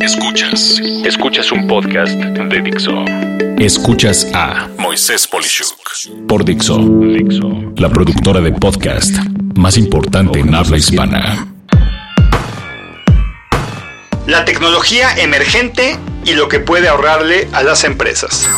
Escuchas. Escuchas un podcast de Dixo. Escuchas a Moisés Polishuk por Dixo, Dixo, la productora de podcast más importante en habla hispana. La tecnología emergente y lo que puede ahorrarle a las empresas.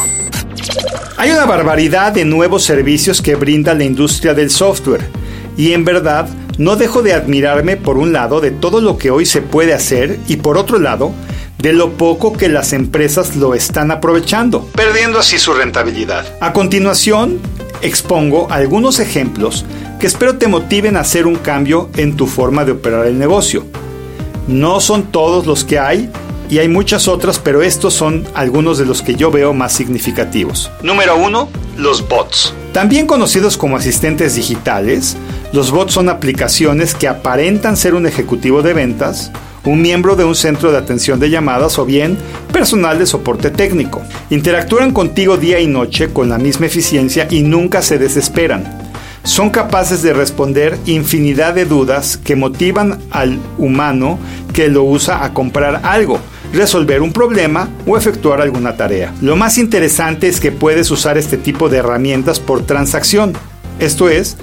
Hay una barbaridad de nuevos servicios que brinda la industria del software y en verdad no dejo de admirarme por un lado de todo lo que hoy se puede hacer y por otro lado de lo poco que las empresas lo están aprovechando, perdiendo así su rentabilidad. A continuación, expongo algunos ejemplos que espero te motiven a hacer un cambio en tu forma de operar el negocio. No son todos los que hay y hay muchas otras, pero estos son algunos de los que yo veo más significativos. Número 1. Los bots. También conocidos como asistentes digitales, los bots son aplicaciones que aparentan ser un ejecutivo de ventas, un miembro de un centro de atención de llamadas o bien personal de soporte técnico. Interactúan contigo día y noche con la misma eficiencia y nunca se desesperan. Son capaces de responder infinidad de dudas que motivan al humano que lo usa a comprar algo, resolver un problema o efectuar alguna tarea. Lo más interesante es que puedes usar este tipo de herramientas por transacción. Esto es,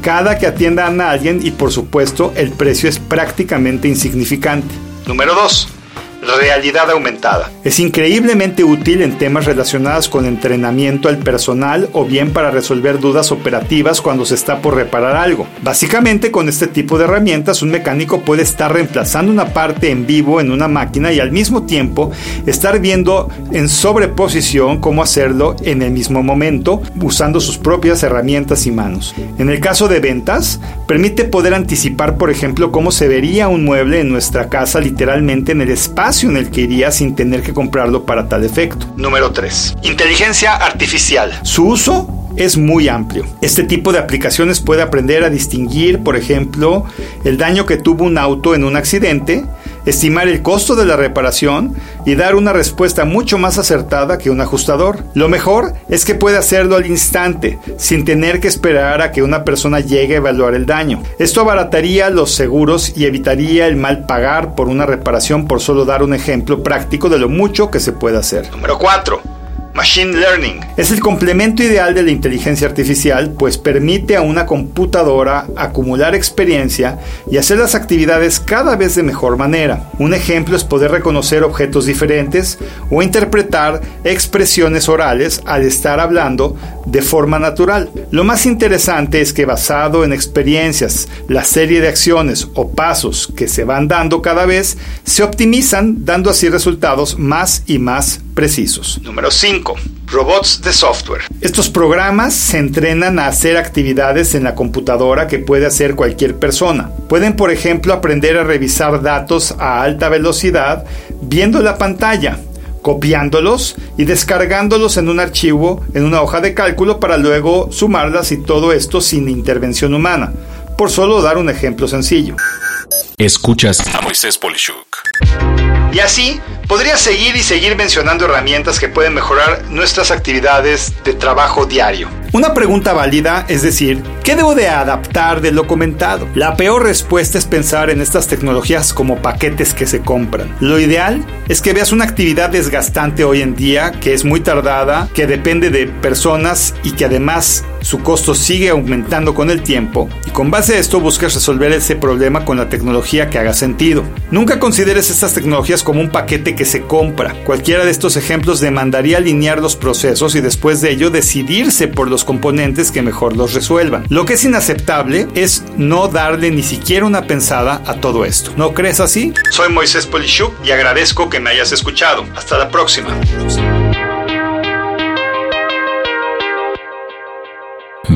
cada que atiendan a alguien y por supuesto el precio es prácticamente insignificante. Número 2 realidad aumentada. Es increíblemente útil en temas relacionados con entrenamiento al personal o bien para resolver dudas operativas cuando se está por reparar algo. Básicamente con este tipo de herramientas un mecánico puede estar reemplazando una parte en vivo en una máquina y al mismo tiempo estar viendo en sobreposición cómo hacerlo en el mismo momento usando sus propias herramientas y manos. En el caso de ventas, permite poder anticipar por ejemplo cómo se vería un mueble en nuestra casa literalmente en el espacio en el que iría sin tener que comprarlo para tal efecto. Número 3. Inteligencia artificial. Su uso es muy amplio. Este tipo de aplicaciones puede aprender a distinguir, por ejemplo, el daño que tuvo un auto en un accidente, estimar el costo de la reparación y dar una respuesta mucho más acertada que un ajustador. Lo mejor es que puede hacerlo al instante, sin tener que esperar a que una persona llegue a evaluar el daño. Esto abarataría los seguros y evitaría el mal pagar por una reparación por solo dar un ejemplo práctico de lo mucho que se puede hacer. Número 4 Machine Learning. Es el complemento ideal de la inteligencia artificial, pues permite a una computadora acumular experiencia y hacer las actividades cada vez de mejor manera. Un ejemplo es poder reconocer objetos diferentes o interpretar expresiones orales al estar hablando de forma natural. Lo más interesante es que basado en experiencias, la serie de acciones o pasos que se van dando cada vez se optimizan, dando así resultados más y más precisos. Número 5. Robots de software. Estos programas se entrenan a hacer actividades en la computadora que puede hacer cualquier persona. Pueden, por ejemplo, aprender a revisar datos a alta velocidad viendo la pantalla, copiándolos y descargándolos en un archivo en una hoja de cálculo para luego sumarlas y todo esto sin intervención humana, por solo dar un ejemplo sencillo. Escuchas a Moisés Polishuk. Y así podría seguir y seguir mencionando herramientas que pueden mejorar nuestras actividades de trabajo diario. Una pregunta válida es decir, ¿qué debo de adaptar de lo comentado? La peor respuesta es pensar en estas tecnologías como paquetes que se compran. Lo ideal es que veas una actividad desgastante hoy en día, que es muy tardada, que depende de personas y que además su costo sigue aumentando con el tiempo y con base a esto buscas resolver ese problema con la tecnología que haga sentido. Nunca consideres estas tecnologías como un paquete que se compra. Cualquiera de estos ejemplos demandaría alinear los procesos y después de ello decidirse por los componentes que mejor los resuelvan. Lo que es inaceptable es no darle ni siquiera una pensada a todo esto. ¿No crees así? Soy Moisés Polishuk y agradezco que me hayas escuchado. Hasta la próxima.